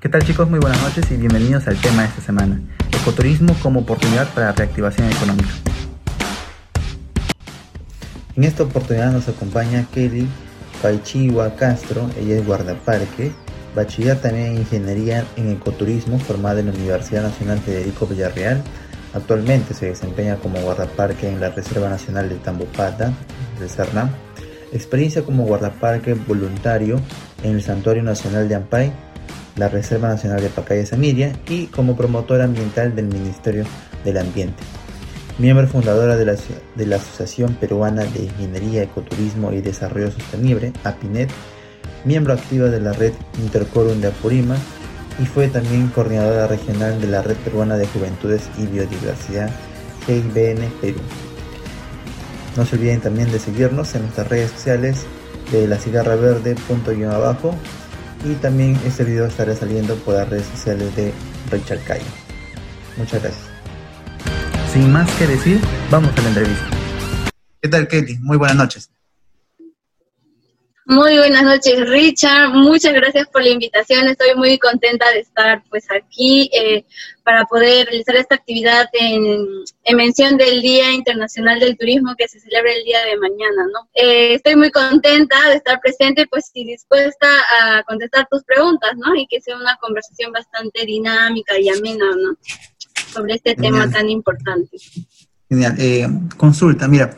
¿Qué tal chicos? Muy buenas noches y bienvenidos al tema de esta semana, ecoturismo como oportunidad para la reactivación económica. En esta oportunidad nos acompaña Kelly Paichiwa Castro, ella es guardaparque, bachiller también en Ingeniería en Ecoturismo formada en la Universidad Nacional Federico Villarreal. Actualmente se desempeña como guardaparque en la Reserva Nacional de Tambopata, de Cernam. Experiencia como guardaparque voluntario en el Santuario Nacional de Ampay la Reserva Nacional de Pacaya Samiria y como promotora ambiental del Ministerio del Ambiente. Miembro fundadora de la, de la Asociación Peruana de Ingeniería, Ecoturismo y Desarrollo Sostenible, APINET, miembro activa de la red Intercorum de Apurima y fue también coordinadora regional de la Red Peruana de Juventudes y Biodiversidad, GIBN Perú. No se olviden también de seguirnos en nuestras redes sociales de la cigarra verde punto abajo y también este video estará saliendo por las redes sociales de Richard Cayo. Muchas gracias. Sin más que decir, vamos a la entrevista. ¿Qué tal, Kelly? Muy buenas noches. Muy buenas noches, Richard. Muchas gracias por la invitación. Estoy muy contenta de estar pues aquí eh, para poder realizar esta actividad en, mención del Día Internacional del Turismo que se celebra el día de mañana, ¿no? Eh, estoy muy contenta de estar presente, pues y dispuesta a contestar tus preguntas, ¿no? Y que sea una conversación bastante dinámica y amena, ¿no? Sobre este tema tan importante. Genial. Eh, consulta, mira,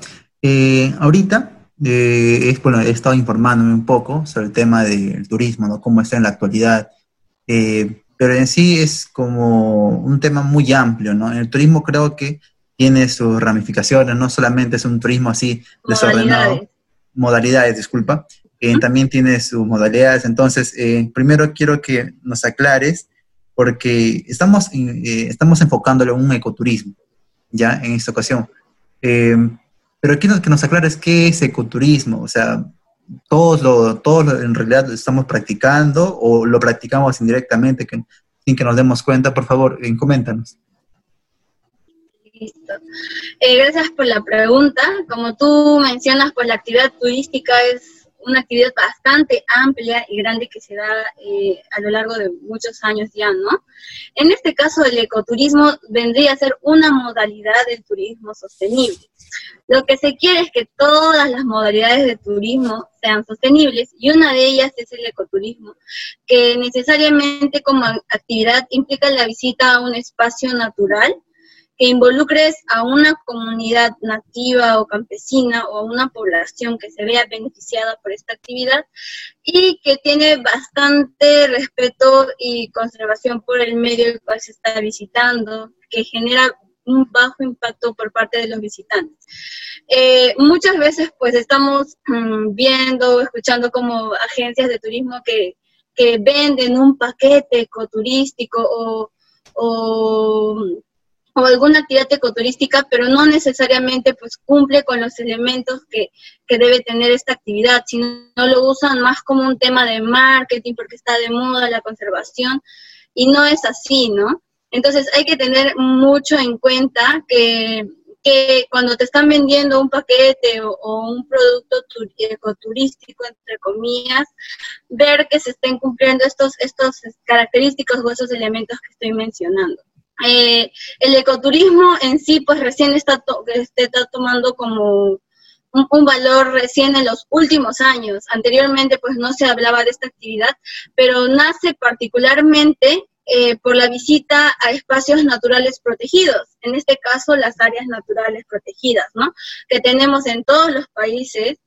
ahorita eh, es, bueno, he estado informándome un poco sobre el tema del turismo, ¿no? Cómo está en la actualidad. Eh, pero en sí es como un tema muy amplio, ¿no? El turismo creo que tiene sus ramificaciones, no solamente es un turismo así desordenado. Modalidades, disculpa. Eh, también tiene sus modalidades. Entonces, primero quiero que nos aclares, porque estamos, estamos enfocándolo en un ecoturismo, ¿ya? En esta ocasión. Pero quiero que nos aclares qué es ecoturismo, o sea, todos lo, todos en realidad lo estamos practicando o lo practicamos indirectamente sin que nos demos cuenta, por favor, eh, coméntanos. Listo. Eh, gracias por la pregunta. Como tú mencionas, pues la actividad turística es una actividad bastante amplia y grande que se da eh, a lo largo de muchos años ya, ¿no? En este caso, el ecoturismo vendría a ser una modalidad del turismo sostenible. Lo que se quiere es que todas las modalidades de turismo sean sostenibles y una de ellas es el ecoturismo, que necesariamente como actividad implica la visita a un espacio natural que involucres a una comunidad nativa o campesina o a una población que se vea beneficiada por esta actividad y que tiene bastante respeto y conservación por el medio el cual se está visitando, que genera un bajo impacto por parte de los visitantes. Eh, muchas veces pues estamos mm, viendo, escuchando como agencias de turismo que, que venden un paquete ecoturístico o, o o alguna actividad ecoturística, pero no necesariamente pues cumple con los elementos que, debe tener esta actividad, sino lo usan más como un tema de marketing porque está de moda la conservación y no es así, ¿no? Entonces hay que tener mucho en cuenta que, cuando te están vendiendo un paquete o, un producto ecoturístico, entre comillas, ver que se estén cumpliendo estos, estos característicos o esos elementos que estoy mencionando. Eh, el ecoturismo en sí, pues recién está, este, está tomando como un, valor recién en los últimos años. Anteriormente, pues no se hablaba de esta actividad, pero nace particularmente eh, por la visita a espacios naturales protegidos, en este caso las áreas naturales protegidas, ¿no? Que tenemos en todos los países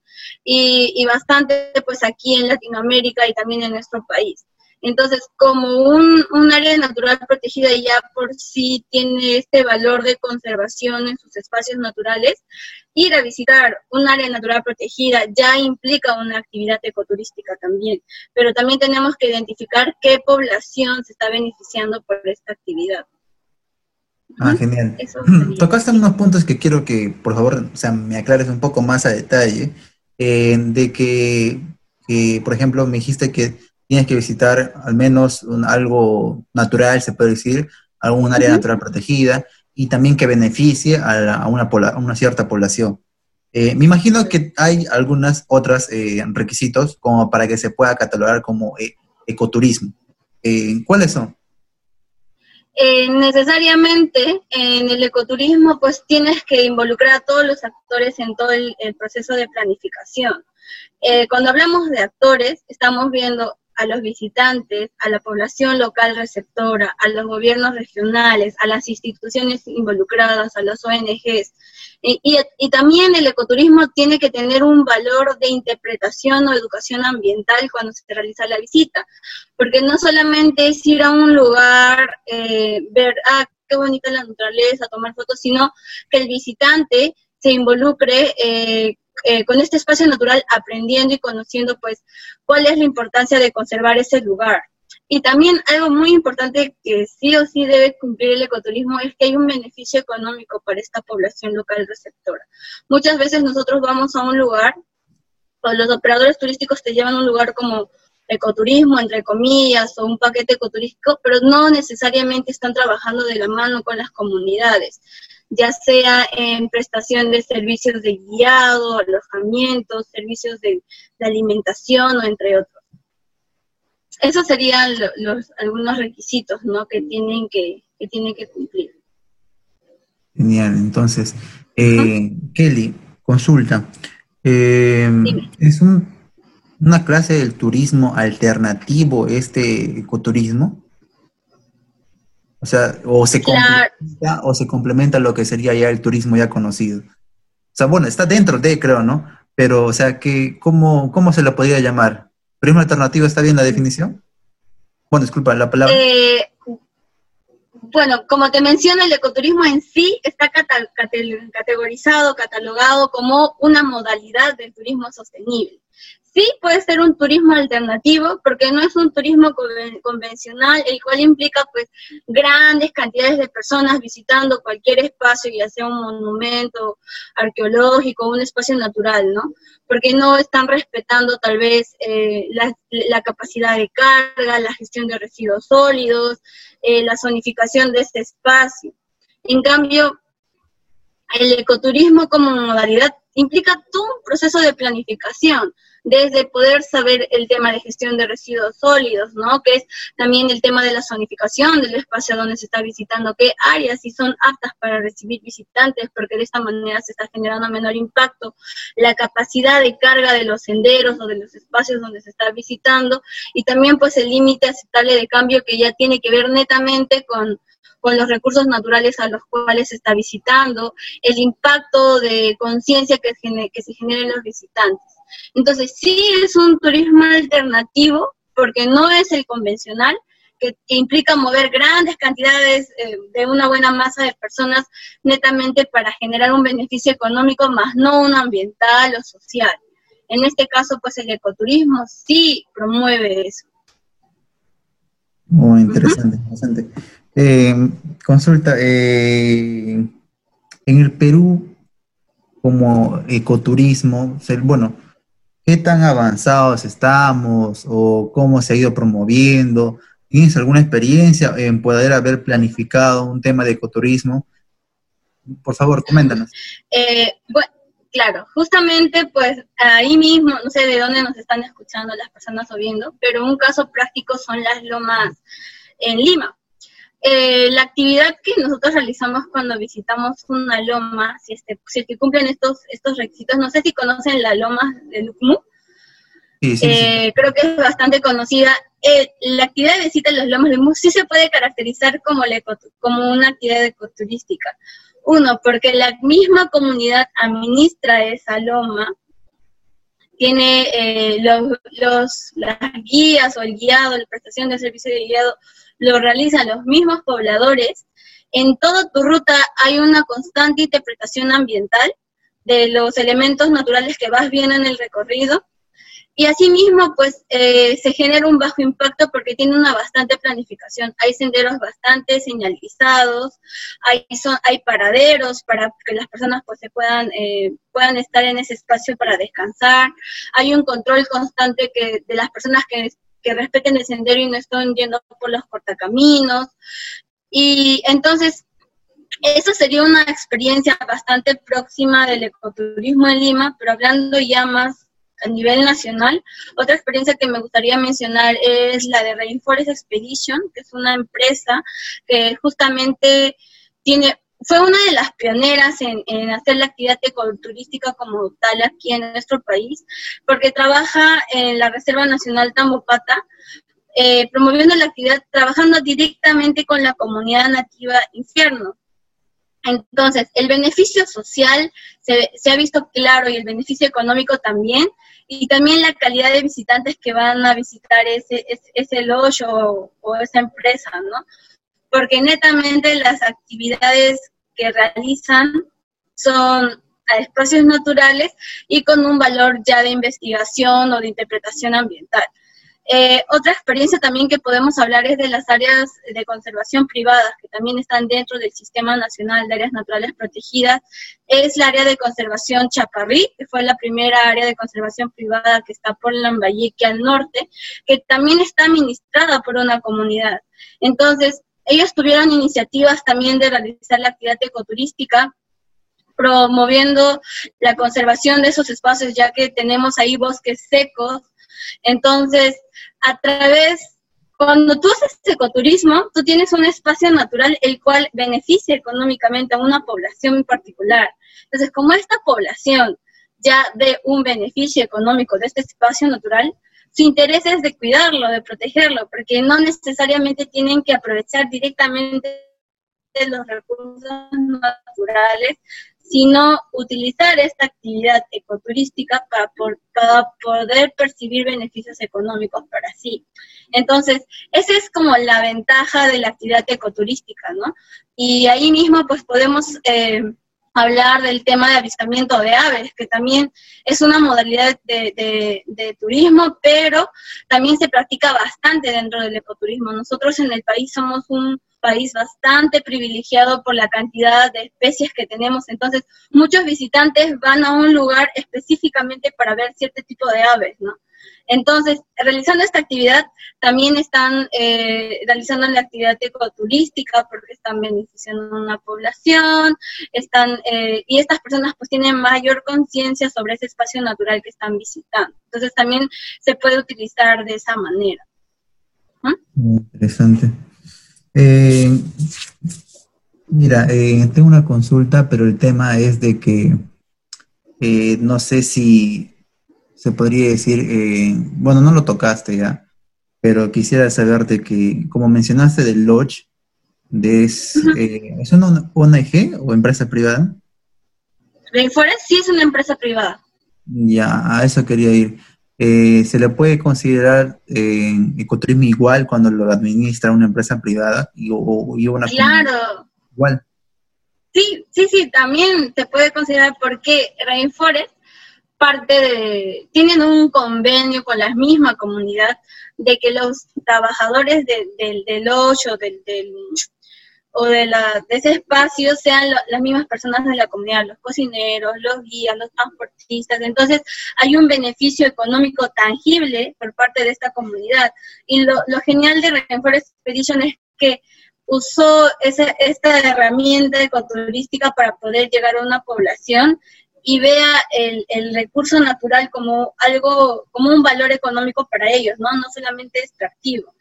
y, y bastante, pues aquí en Latinoamérica y también en nuestro país. Entonces, como un, área natural protegida ya por sí tiene este valor de conservación en sus espacios naturales, ir a visitar un área natural protegida ya implica una actividad ecoturística también, pero también tenemos que identificar qué población se está beneficiando por esta actividad. Ah, genial. Tocaste unos puntos que quiero que, por favor, o sea, me aclares un poco más a detalle, eh, de que, por ejemplo, me dijiste que tienes que visitar al menos algo natural, se puede decir, algún área natural protegida y también que beneficie a, una, una, cierta población. Eh, me imagino que hay algunas otras eh, requisitos como para que se pueda catalogar como eh, ecoturismo. Eh, ¿Cuáles son? Necesariamente en el ecoturismo pues tienes que involucrar a todos los actores en todo el, proceso de planificación. Cuando hablamos de actores, estamos viendo a los visitantes, a la población local receptora, a los gobiernos regionales, a las instituciones involucradas, a las ONGs. Y, también el ecoturismo tiene que tener un valor de interpretación o educación ambiental cuando se realiza la visita, porque no solamente es ir a un lugar, eh, ver, ah, qué bonita la naturaleza, tomar fotos, sino que el visitante se involucre eh, eh, con este espacio natural aprendiendo y conociendo pues cuál es la importancia de conservar ese lugar. Y también algo muy importante que sí o sí debe cumplir el ecoturismo es que hay un beneficio económico para esta población local receptora. Muchas veces nosotros vamos a un lugar, o los operadores turísticos te llevan a un lugar como ecoturismo, entre comillas, o un paquete ecoturístico, pero no necesariamente están trabajando de la mano con las comunidades ya sea en prestación de servicios de guiado, alojamiento, servicios de, alimentación o entre otros. Esos serían los, algunos requisitos ¿no? que, tienen que, que tienen que cumplir. Genial, entonces, eh, Kelly, consulta. Eh, ¿Es una clase del turismo alternativo este ecoturismo? O sea, o se, complementa, o se complementa lo que sería ya el turismo ya conocido. O sea, bueno, está dentro de, creo, ¿no? Pero, o sea, que, ¿cómo, ¿cómo se lo podría llamar? ¿Turismo alternativo está bien la definición? Bueno, disculpa, la palabra. Eh, bueno, como te menciono, el ecoturismo en sí está categorizado, catalogado como una modalidad del turismo sostenible. Sí puede ser un turismo alternativo porque no es un turismo convencional, el cual implica pues grandes cantidades de personas visitando cualquier espacio, ya sea un monumento arqueológico, un espacio natural, ¿no? Porque no están respetando tal vez eh, la, capacidad de carga, la gestión de residuos sólidos, eh, la zonificación de este espacio. En cambio, el ecoturismo como modalidad implica todo un proceso de planificación desde poder saber el tema de gestión de residuos sólidos, ¿no? Que es también el tema de la zonificación del espacio donde se está visitando, qué áreas sí son aptas para recibir visitantes, porque de esta manera se está generando menor impacto, la capacidad de carga de los senderos o de los espacios donde se está visitando, y también pues el límite aceptable de cambio que ya tiene que ver netamente con con los recursos naturales a los cuales se está visitando, el impacto de conciencia que, que se genera en los visitantes. Entonces, sí es un turismo alternativo, porque no es el convencional, que, implica mover grandes cantidades eh, de una buena masa de personas netamente para generar un beneficio económico, más no un ambiental o social. En este caso, pues el ecoturismo sí promueve eso. Muy interesante, interesante. Eh, consulta, eh, en el Perú, como ecoturismo, bueno, ¿Qué tan avanzados estamos o cómo se ha ido promoviendo? ¿Tienes alguna experiencia en poder haber planificado un tema de ecoturismo? Por favor, coméntanos. Eh, bueno, claro, justamente pues ahí mismo, no sé de dónde nos están escuchando las personas o viendo, pero un caso práctico son las lomas en Lima. Eh, la actividad que nosotros realizamos cuando visitamos una loma, si, este, si cumplen estos, estos requisitos, no sé si conocen la loma de Lucmu, eh, creo que es bastante conocida. Eh, la actividad de visita en las lomas de Lucmu sí se puede caracterizar como, como una actividad ecoturística. Uno, porque la misma comunidad administra esa loma, tiene los, los, las guías o el guiado, la prestación de servicio de guiado lo realizan los mismos pobladores, en toda tu ruta hay una constante interpretación ambiental de los elementos naturales que vas viendo en el recorrido. Y asimismo, pues eh, se genera un bajo impacto porque tiene una bastante planificación. Hay senderos bastante señalizados, hay, son, hay paraderos para que las personas pues se puedan, eh, puedan estar en ese espacio para descansar. Hay un control constante que, de las personas que que respeten el sendero y no estén yendo por los cortacaminos. Y entonces, eso sería una experiencia bastante próxima del ecoturismo en Lima, pero hablando ya más a nivel nacional. Otra experiencia que me gustaría mencionar es la de Rainforest Expedition, que es una empresa que justamente tiene fue una de las pioneras en, hacer la actividad ecoturística como tal aquí en nuestro país, porque trabaja en la Reserva Nacional Tambopata, eh, promoviendo la actividad, trabajando directamente con la comunidad nativa infierno. Entonces, el beneficio social se, ha visto claro y el beneficio económico también, y también la calidad de visitantes que van a visitar ese, ese, ese o, o esa empresa, ¿no? Porque netamente las actividades que realizan son a espacios naturales y con un valor ya de investigación o de interpretación ambiental. Eh, otra experiencia también que podemos hablar es de las áreas de conservación privadas, que también están dentro del Sistema Nacional de Áreas Naturales Protegidas. Es la área de conservación Chaparrí, que fue la primera área de conservación privada que está por Lambayeque al norte, que también está administrada por una comunidad. Entonces, ellos tuvieron iniciativas también de realizar la actividad ecoturística, promoviendo la conservación de esos espacios, ya que tenemos ahí bosques secos. Entonces, a través, cuando tú haces ecoturismo, tú tienes un espacio natural el cual beneficia económicamente a una población en particular. Entonces, como esta población ya ve un beneficio económico de este espacio natural, su interés es de cuidarlo, de protegerlo, porque no necesariamente tienen que aprovechar directamente los recursos naturales, sino utilizar esta actividad ecoturística para, poder percibir beneficios económicos para sí. Entonces, esa es como la ventaja de la actividad ecoturística, ¿no? Y ahí mismo, pues podemos eh, hablar del tema de avistamiento de aves, que también es una modalidad de, turismo, pero también se practica bastante dentro del ecoturismo. Nosotros en el país somos un país bastante privilegiado por la cantidad de especies que tenemos, entonces muchos visitantes van a un lugar específicamente para ver cierto tipo de aves, ¿no? Entonces, realizando esta actividad, también están eh, realizando la actividad ecoturística porque están beneficiando a una población, están, eh, y estas personas pues tienen mayor conciencia sobre ese espacio natural que están visitando. Entonces, también se puede utilizar de esa manera. Interesante. Eh, mira, tengo una consulta, pero el tema es de que no sé si se podría decir, eh, bueno, no lo tocaste ya, pero quisiera saberte que, como mencionaste del Lodge, de es, eh, ¿es una ONG o empresa privada? Rainforest sí es una empresa privada. Ya, a eso quería ir. Eh, ¿Se le puede considerar ecoturismo igual cuando lo administra una empresa privada y, o, y una Claro. Igual. Sí, sí, sí, también se puede considerar porque Rainforest parte de, tienen un convenio con la misma comunidad de que los trabajadores del, del hoyo del, o de, la, de ese espacio sean las mismas personas de la comunidad, los cocineros, los guías, los transportistas. Entonces hay un beneficio económico tangible por parte de esta comunidad. Y lo, lo genial de Rainforest Expedition es que usó esa, esta herramienta ecoturística para poder llegar a una población y vea el, el, recurso natural como algo, como un valor económico para ellos, ¿no? No solamente extractivo.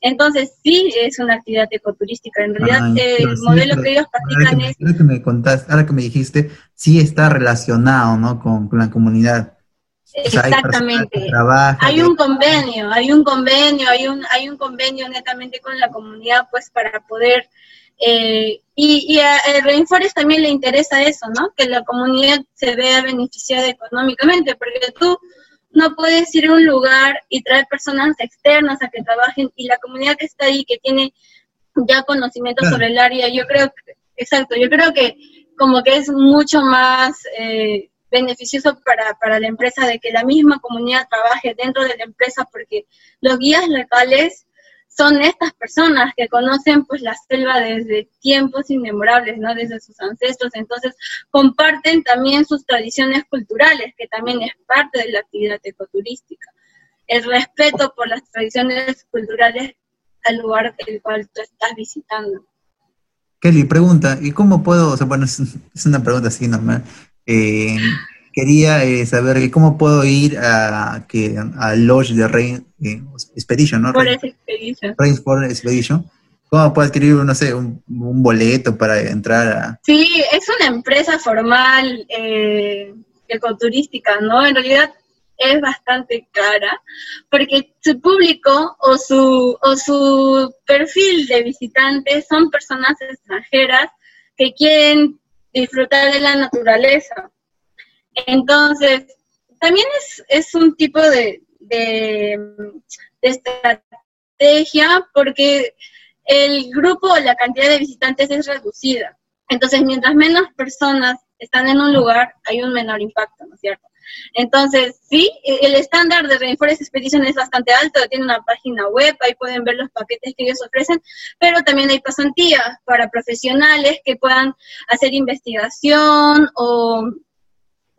Entonces, sí es una actividad ecoturística. En realidad, el modelo que ellos practican es... Ahora que me contaste, ahora que me dijiste, sí está relacionado, ¿no? Con, la comunidad. Exactamente. hay, un convenio, hay un convenio, hay un, hay un convenio netamente con la comunidad, pues, para poder eh, y, a Rainforest también le interesa eso, ¿no? Que la comunidad se vea beneficiada económicamente, porque tú no puedes ir a un lugar y traer personas externas a que trabajen y la comunidad que está ahí, que tiene ya conocimiento sobre el área, yo creo que, exacto, yo creo que como que es mucho más eh, beneficioso para, para la empresa de que la misma comunidad trabaje dentro de la empresa, porque los guías locales son estas personas que conocen pues la selva desde tiempos inmemorables, ¿no? Desde sus ancestros, entonces comparten también sus tradiciones culturales, que también es parte de la actividad ecoturística. El respeto por las tradiciones culturales al lugar el cual tú estás visitando. Kelly, pregunta, ¿y cómo puedo, o sea, bueno, es, una pregunta así normal, eh, quería eh, saber cómo puedo ir a, que, a Lodge de Rain eh, Expedition, ¿no? Expedition. Rainforest Expedition. ¿Cómo puedo adquirir, no sé, un, boleto para entrar a...? Sí, es una empresa formal eh, ecoturística, ¿no? En realidad es bastante cara, porque su público o su, o su perfil de visitantes son personas extranjeras que quieren disfrutar de la naturaleza. Entonces, también es, es un tipo de, de, estrategia porque el grupo o la cantidad de visitantes es reducida. Entonces, mientras menos personas están en un lugar, hay un menor impacto, ¿no es cierto? Entonces, sí, el estándar de Rainforest Expedition es bastante alto, tiene una página web, ahí pueden ver los paquetes que ellos ofrecen, pero también hay pasantías para profesionales que puedan hacer investigación o,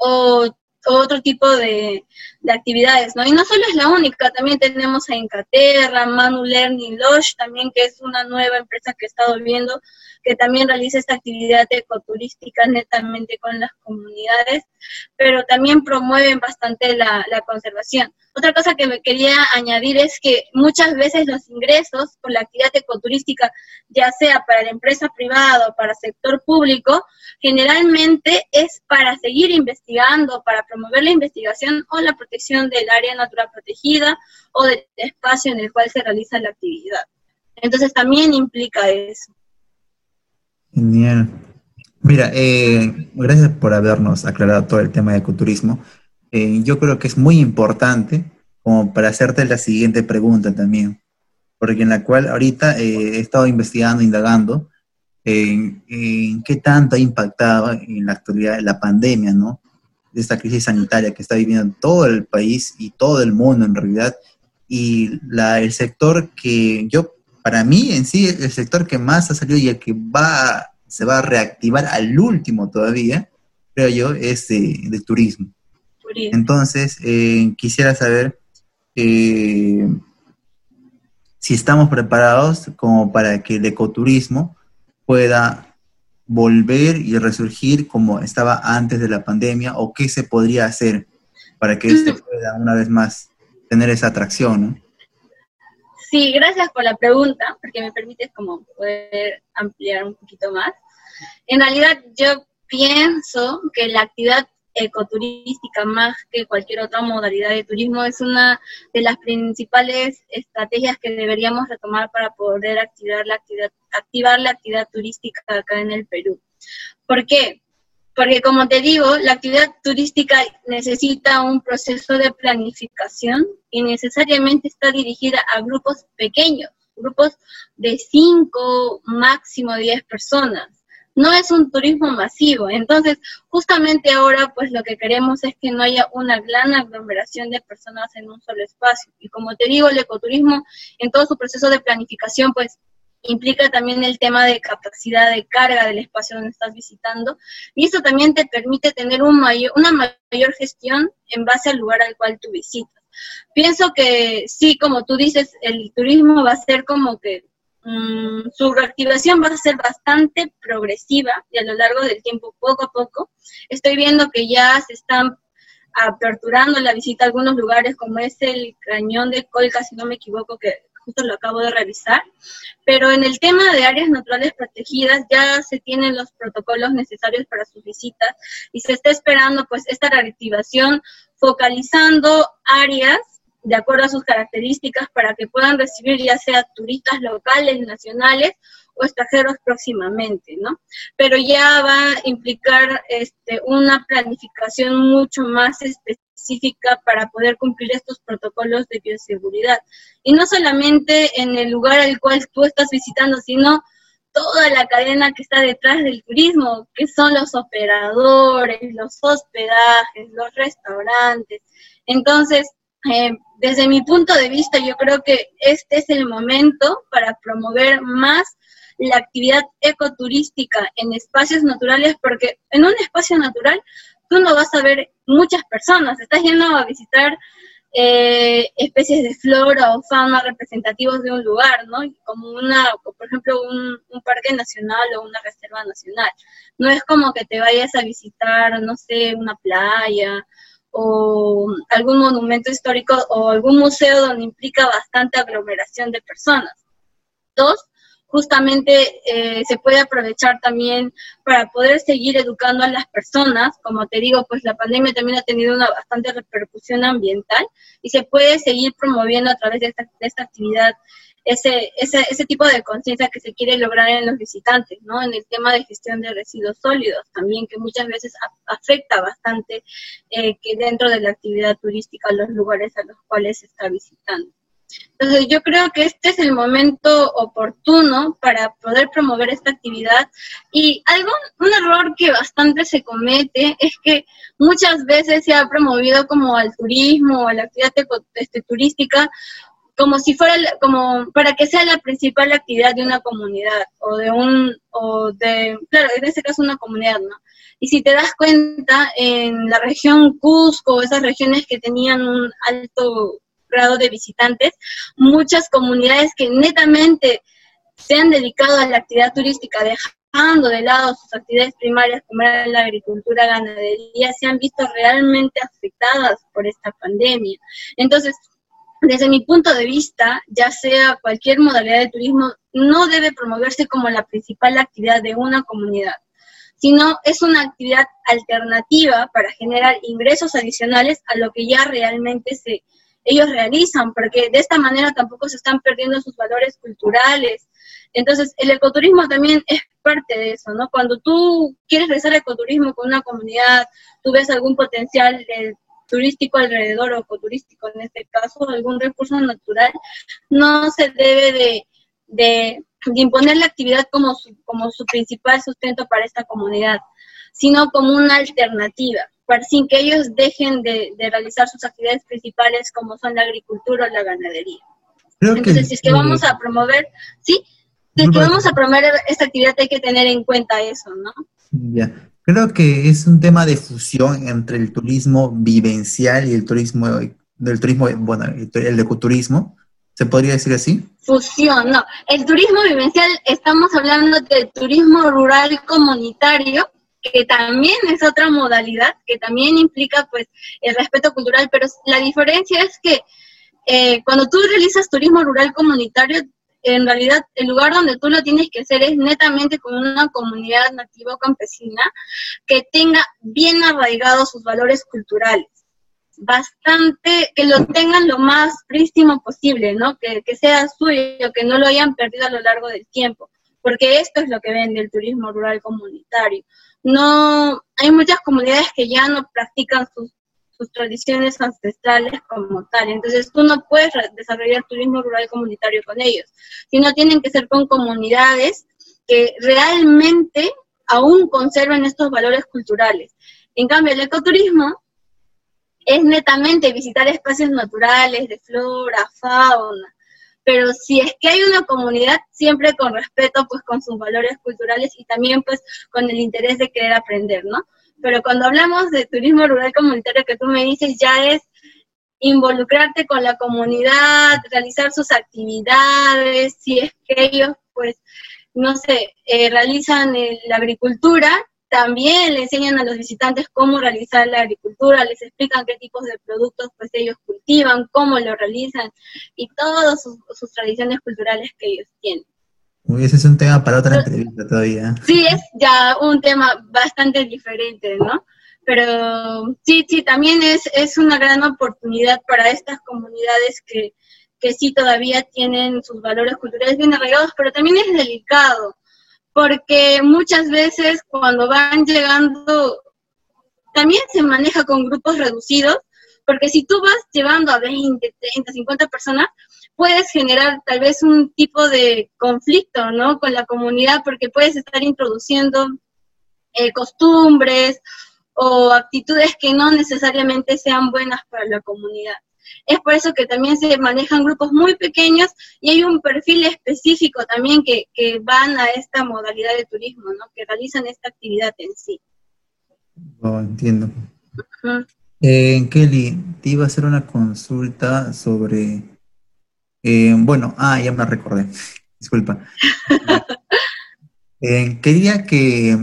o otro tipo de, actividades, ¿no? Y no solo es la única, también tenemos a Incaterra, Manu Learning Lodge, también que es una nueva empresa que he estado viendo, que también realiza esta actividad ecoturística netamente con las comunidades, pero también promueven bastante la, la conservación. Otra cosa que me quería añadir es que muchas veces los ingresos por la actividad ecoturística, ya sea para la empresa privada o para el sector público, generalmente es para seguir investigando, para promover la investigación o la protección del área natural protegida o del espacio en el cual se realiza la actividad. Entonces también implica eso. Genial. Mira, eh, gracias por habernos aclarado todo el tema de ecoturismo. Eh, yo creo que es muy importante como para hacerte la siguiente pregunta también, porque en la cual ahorita eh, he estado investigando, indagando en, qué tanto ha impactado en la actualidad la pandemia, ¿no? De esta crisis sanitaria que está viviendo todo el país y todo el mundo en realidad. Y la, el sector que yo, para mí en sí, el sector que más ha salido y el que va, se va a reactivar al último todavía, creo yo, es de turismo. Entonces, eh, quisiera saber eh, si estamos preparados como para que el ecoturismo pueda volver y resurgir como estaba antes de la pandemia o qué se podría hacer para que este pueda una vez más tener esa atracción, Sí, gracias por la pregunta, porque me permites como poder ampliar un poquito más. En realidad yo pienso que la actividad ecoturística más que cualquier otra modalidad de turismo es una de las principales estrategias que deberíamos retomar para poder activar la actividad, activar la actividad turística acá en el Perú. ¿Por qué? Porque como te digo, la actividad turística necesita un proceso de planificación y necesariamente está dirigida a grupos pequeños, grupos de 5, máximo 10 personas no es un turismo masivo. Entonces, justamente ahora, pues lo que queremos es que no haya una gran aglomeración de personas en un solo espacio. Y como te digo, el ecoturismo en todo su proceso de planificación, pues implica también el tema de capacidad de carga del espacio donde estás visitando y eso también te permite tener un mayor, una mayor gestión en base al lugar al cual tú visitas. Pienso que sí, como tú dices, el turismo va a ser como que Mm, su reactivación va a ser bastante progresiva y a lo largo del tiempo, poco a poco. Estoy viendo que ya se están aperturando la visita a algunos lugares, como es el cañón de Colca, si no me equivoco, que justo lo acabo de revisar. Pero en el tema de áreas naturales protegidas ya se tienen los protocolos necesarios para sus visitas y se está esperando pues esta reactivación focalizando áreas de acuerdo a sus características para que puedan recibir ya sea turistas locales, nacionales o extranjeros próximamente, ¿no? Pero ya va a implicar este, una planificación mucho más específica para poder cumplir estos protocolos de bioseguridad. Y no solamente en el lugar al cual tú estás visitando, sino toda la cadena que está detrás del turismo, que son los operadores, los hospedajes, los restaurantes. Entonces, eh, desde mi punto de vista, yo creo que este es el momento para promover más la actividad ecoturística en espacios naturales, porque en un espacio natural tú no vas a ver muchas personas, estás yendo a visitar eh, especies de flora o fauna representativos de un lugar, ¿no? Como una, por ejemplo, un, un, parque nacional o una reserva nacional. No es como que te vayas a visitar, no sé, una playa o algún monumento histórico o algún museo donde implica bastante aglomeración de personas. Dos, justamente eh, se puede aprovechar también para poder seguir educando a las personas. Como te digo, pues la pandemia también ha tenido una bastante repercusión ambiental y se puede seguir promoviendo a través de esta, de esta actividad ese, ese, ese tipo de conciencia que se quiere lograr en los visitantes, ¿no? En el tema de gestión de residuos sólidos también, que muchas veces afecta bastante eh, que dentro de la actividad turística los lugares a los cuales se está visitando. Entonces yo creo que este es el momento oportuno para poder promover esta actividad. Y algo, un error que bastante se comete es que muchas veces se ha promovido como al turismo o a la actividad este, turística como si fuera como para que sea la principal actividad de una comunidad o de un o de claro en este caso una comunidad no y si te das cuenta en la región Cusco esas regiones que tenían un alto grado de visitantes, muchas comunidades que netamente se han dedicado a la actividad turística, dejando de lado sus actividades primarias como era la agricultura, ganadería, se han visto realmente afectadas por esta pandemia. Entonces, desde mi punto de vista, ya sea cualquier modalidad de turismo, no debe promoverse como la principal actividad de una comunidad, sino es una actividad alternativa para generar ingresos adicionales a lo que ya realmente se, ellos realizan, porque de esta manera tampoco se están perdiendo sus valores culturales. Entonces, el ecoturismo también es parte de eso, ¿no? Cuando tú quieres realizar ecoturismo con una comunidad, tú ves algún potencial turístico alrededor o ecoturístico en este caso, algún recurso natural, no se debe de, de, de imponer la actividad como su, como su principal sustento para esta comunidad, sino como una alternativa sin que ellos dejen de, realizar sus actividades principales como son la agricultura o la ganadería. Entonces, si es que vamos a promover, sí, si es que vamos a promover esta actividad hay que tener en cuenta eso, ¿no? Ya, creo que es un tema de fusión entre el turismo vivencial y el turismo, del turismo, bueno, el ecoturismo, ¿se podría decir así? Fusión, no. El turismo vivencial, estamos hablando del turismo rural comunitario, que también es otra modalidad, que también implica pues el respeto cultural, pero la diferencia es que eh, cuando tú realizas turismo rural comunitario, en realidad el lugar donde tú lo tienes que hacer es netamente con una comunidad nativa o campesina que tenga bien arraigados sus valores culturales bastante, que lo tengan lo más prístimo posible, ¿no? Que, que sea suyo, que no lo hayan perdido a lo largo del tiempo, porque esto es lo que vende el turismo rural comunitario no, hay muchas comunidades que ya no practican sus, tradiciones ancestrales como tal, entonces tú no puedes desarrollar turismo rural comunitario con ellos, sino tienen que ser con comunidades que realmente aún conserven estos valores culturales. En cambio, el ecoturismo es netamente visitar espacios naturales de flora, fauna, pero si es que hay una comunidad, siempre con respeto, pues con sus valores culturales y también pues con el interés de querer aprender, ¿no? Pero cuando hablamos de turismo rural comunitario que tú me dices, ya es involucrarte con la comunidad, realizar sus actividades, si es que ellos, pues, no sé, eh, realizan la agricultura, también le enseñan a los visitantes cómo realizar la agricultura, les explican qué tipos de productos pues ellos cultivan, cómo lo realizan y todas sus, tradiciones culturales que ellos tienen. Uy, ese es un tema para otra entrevista todavía. Sí, es ya un tema bastante diferente, ¿no? Pero sí, sí, también es, es una gran oportunidad para estas comunidades que, que sí todavía tienen sus valores culturales bien arraigados, pero también es delicado porque muchas veces cuando van llegando, también se maneja con grupos reducidos, porque si tú vas llevando a 20, 30, 50 personas, puedes generar tal vez un tipo de conflicto, ¿no? Con la comunidad, porque puedes estar introduciendo eh, costumbres o actitudes que no necesariamente sean buenas para la comunidad. Es por eso que también se manejan grupos muy pequeños y hay un perfil específico también que, que van a esta modalidad de turismo, ¿no? que realizan esta actividad en sí. Oh, entiendo. Eh, Kelly, te iba a hacer una consulta sobre, eh, bueno, ah, ya me recordé, disculpa. Eh, quería que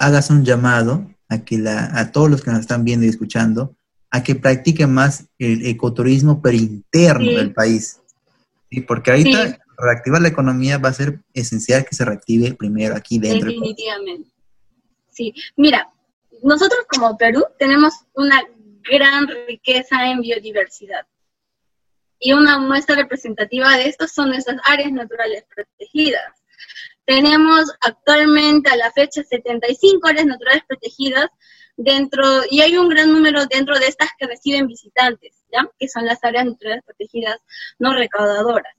hagas un llamado a que la, a todos los que nos están viendo y escuchando, a que practiquen más el ecoturismo pero interno del país. ¿sí? Porque ahorita reactivar la economía va a ser esencial que se reactive primero aquí dentro. Definitivamente. Sí, mira, nosotros como Perú tenemos una gran riqueza en biodiversidad. Y una muestra representativa de esto son nuestras áreas naturales protegidas. Tenemos actualmente a la fecha 75 áreas naturales protegidas dentro, y hay un gran número dentro de estas que reciben visitantes, ¿ya? que son las áreas naturales protegidas no recaudadoras.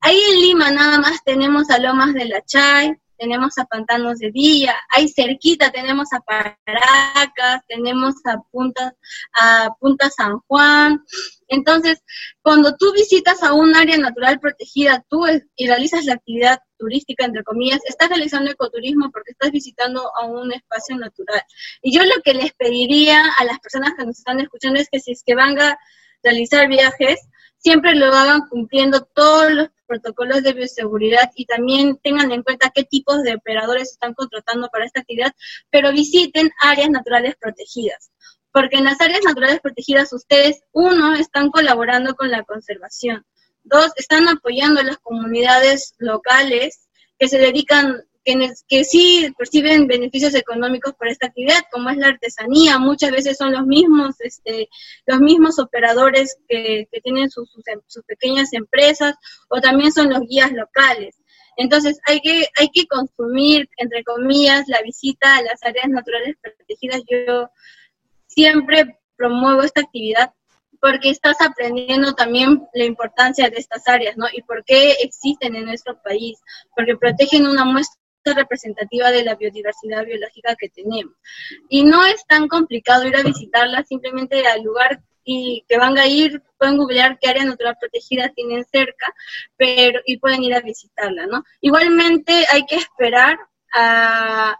Ahí en Lima nada más tenemos a Lomas de la Chay, tenemos a Pantanos de Villa, ahí cerquita tenemos a Paracas, tenemos a Punta, a Punta San Juan. Entonces, cuando tú visitas a un área natural protegida, tú y realizas la actividad turística, entre comillas, estás realizando ecoturismo porque estás visitando a un espacio natural. Y yo lo que les pediría a las personas que nos están escuchando es que si es que van a realizar viajes, siempre lo hagan cumpliendo todos los protocolos de bioseguridad y también tengan en cuenta qué tipos de operadores están contratando para esta actividad, pero visiten áreas naturales protegidas. Porque en las áreas naturales protegidas ustedes, uno, están colaborando con la conservación, dos, están apoyando a las comunidades locales que se dedican que, sí perciben beneficios económicos por esta actividad, como es la artesanía. Muchas veces son los mismos, este, los mismos operadores que, tienen sus, sus, pequeñas empresas o también son los guías locales. Entonces hay que, hay que consumir, entre comillas, la visita a las áreas naturales protegidas. Yo siempre promuevo esta actividad porque estás aprendiendo también la importancia de estas áreas, ¿no? Y por qué existen en nuestro país, porque protegen una muestra representativa de la biodiversidad biológica que tenemos. Y no es tan complicado ir a visitarla, simplemente al lugar y que van a ir, pueden googlear qué área natural protegida tienen cerca, pero y pueden ir a visitarla, ¿no? Igualmente hay que esperar a,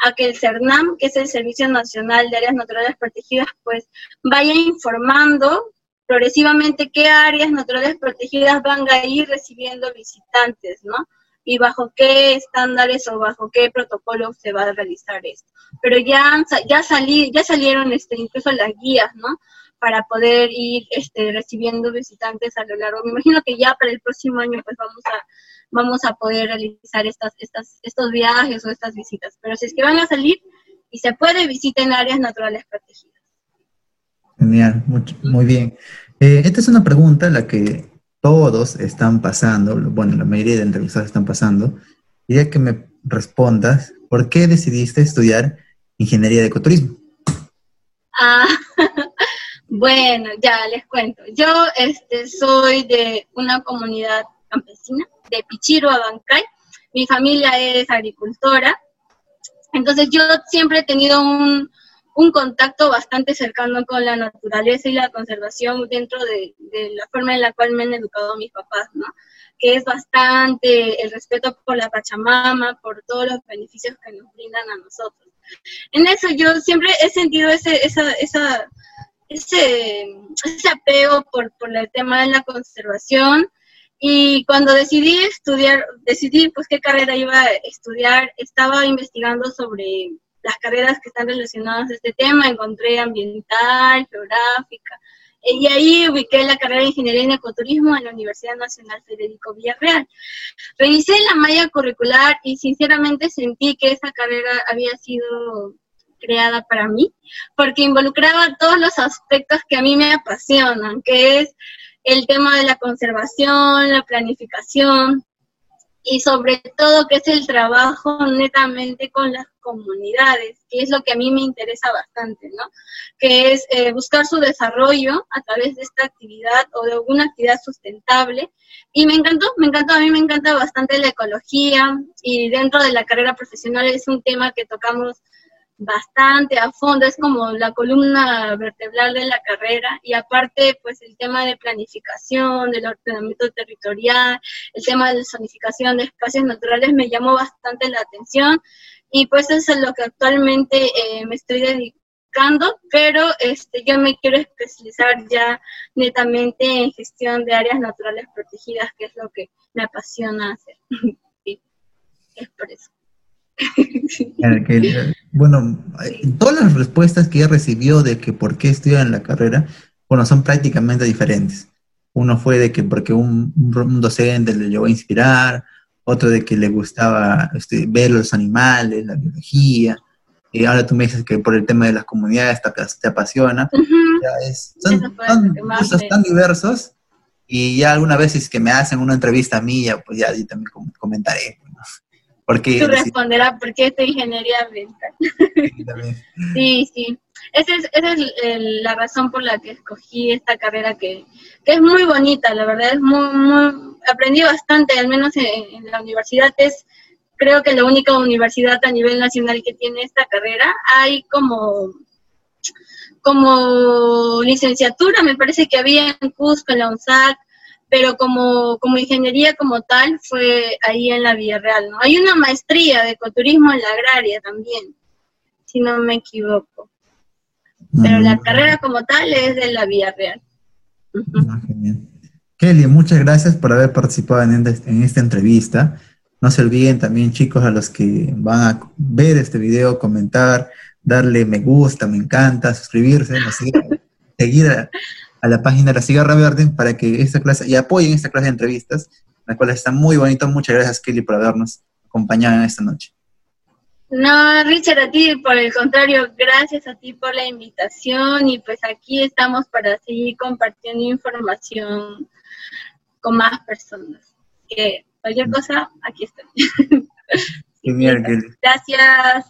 a que el CERNAM, que es el Servicio Nacional de Áreas Naturales Protegidas, pues vaya informando progresivamente qué áreas naturales protegidas van a ir recibiendo visitantes, ¿no? Y bajo qué estándares o bajo qué protocolo se va a realizar esto. Pero ya, ya, salí, ya salieron este, incluso las guías, ¿no? Para poder ir este, recibiendo visitantes a lo largo. Me imagino que ya para el próximo año pues vamos a, vamos a poder realizar estas, estas, estos viajes o estas visitas. Pero si es que van a salir y se puede, visiten áreas naturales protegidas. Genial, muy, bien. Eh, esta es una pregunta la que todos están pasando, bueno, la mayoría de entrevistados están pasando, quería que me respondas, ¿por qué decidiste estudiar ingeniería de ecoturismo? Ah, bueno, ya les cuento. Yo este, soy de una comunidad campesina, de Pichiro, Abancay. Mi familia es agricultora. Entonces yo siempre he tenido un, un contacto bastante cercano con la naturaleza y la conservación dentro de, la forma en la cual me han educado mis papás, ¿no? Que es bastante el respeto por la Pachamama, por todos los beneficios que nos brindan a nosotros. En eso yo siempre he sentido ese, esa, esa, ese, ese apego por, por el tema de la conservación. Y cuando decidí estudiar, decidí pues qué carrera iba a estudiar, estaba investigando sobre las carreras que están relacionadas a este tema, encontré ambiental, geográfica, y ahí ubiqué la carrera de Ingeniería en Ecoturismo en la Universidad Nacional Federico Villarreal. Revisé la malla curricular y sinceramente sentí que esa carrera había sido creada para mí, porque involucraba todos los aspectos que a mí me apasionan, que es el tema de la conservación, la planificación, y sobre todo que es el trabajo netamente con las comunidades, que es lo que a mí me interesa bastante, ¿no? Que es eh, buscar su desarrollo a través de esta actividad o de alguna actividad sustentable. Y me encantó, me encantó, a mí me encanta bastante la ecología y dentro de la carrera profesional es un tema que tocamos bastante a fondo, es como la columna vertebral de la carrera y aparte pues el tema de planificación, del ordenamiento territorial, el tema de la zonificación de espacios naturales me llamó bastante la atención y pues eso es lo que actualmente eh, me estoy buscando, pero este, yo me quiero especializar ya netamente en gestión de áreas naturales protegidas, que es lo que me apasiona hacer. es por eso. bueno, todas las respuestas que ella recibió de que por qué estudia en la carrera, bueno, son prácticamente diferentes. Uno fue de que porque un, un docente le llevó a inspirar, otro de que le gustaba este, ver los animales, la biología, y ahora tú me dices que por el tema de las comunidades te, te apasiona. son, son tan diversos y ya alguna vez es que me hacen una entrevista a mí, ya, pues ya yo también comentaré. Porque, Tú responderás por qué esta ingeniería ambiental. Sí, sí. Esa es, esa es la razón por la que escogí esta carrera que, que es muy bonita, la verdad, es muy, muy, aprendí bastante, al menos en, la universidad es creo que la única universidad a nivel nacional que tiene esta carrera. Hay como, como licenciatura, me parece que había en Cusco, en la UNSAC, pero como, como ingeniería como tal fue ahí en la Villarreal, ¿no? Hay una maestría de ecoturismo en la agraria también, si no me equivoco. Pero la mm. carrera como tal es de la Villarreal. Ah, Kelly, muchas gracias por haber participado en, en esta entrevista. No se olviden también, chicos, a los que van a ver este video, comentar, darle me gusta, me encanta, suscribirse, seguir, a, a la página de la Cigarra Verde para que esta clase y apoyen esta clase de entrevistas, la cual está muy bonita. Muchas gracias, Kelly, por habernos acompañado en esta noche. No, Richard, a ti, por el contrario, gracias a ti por la invitación y pues aquí estamos para seguir compartiendo información con más personas. Que cualquier mm. cosa, aquí estoy. Gracias.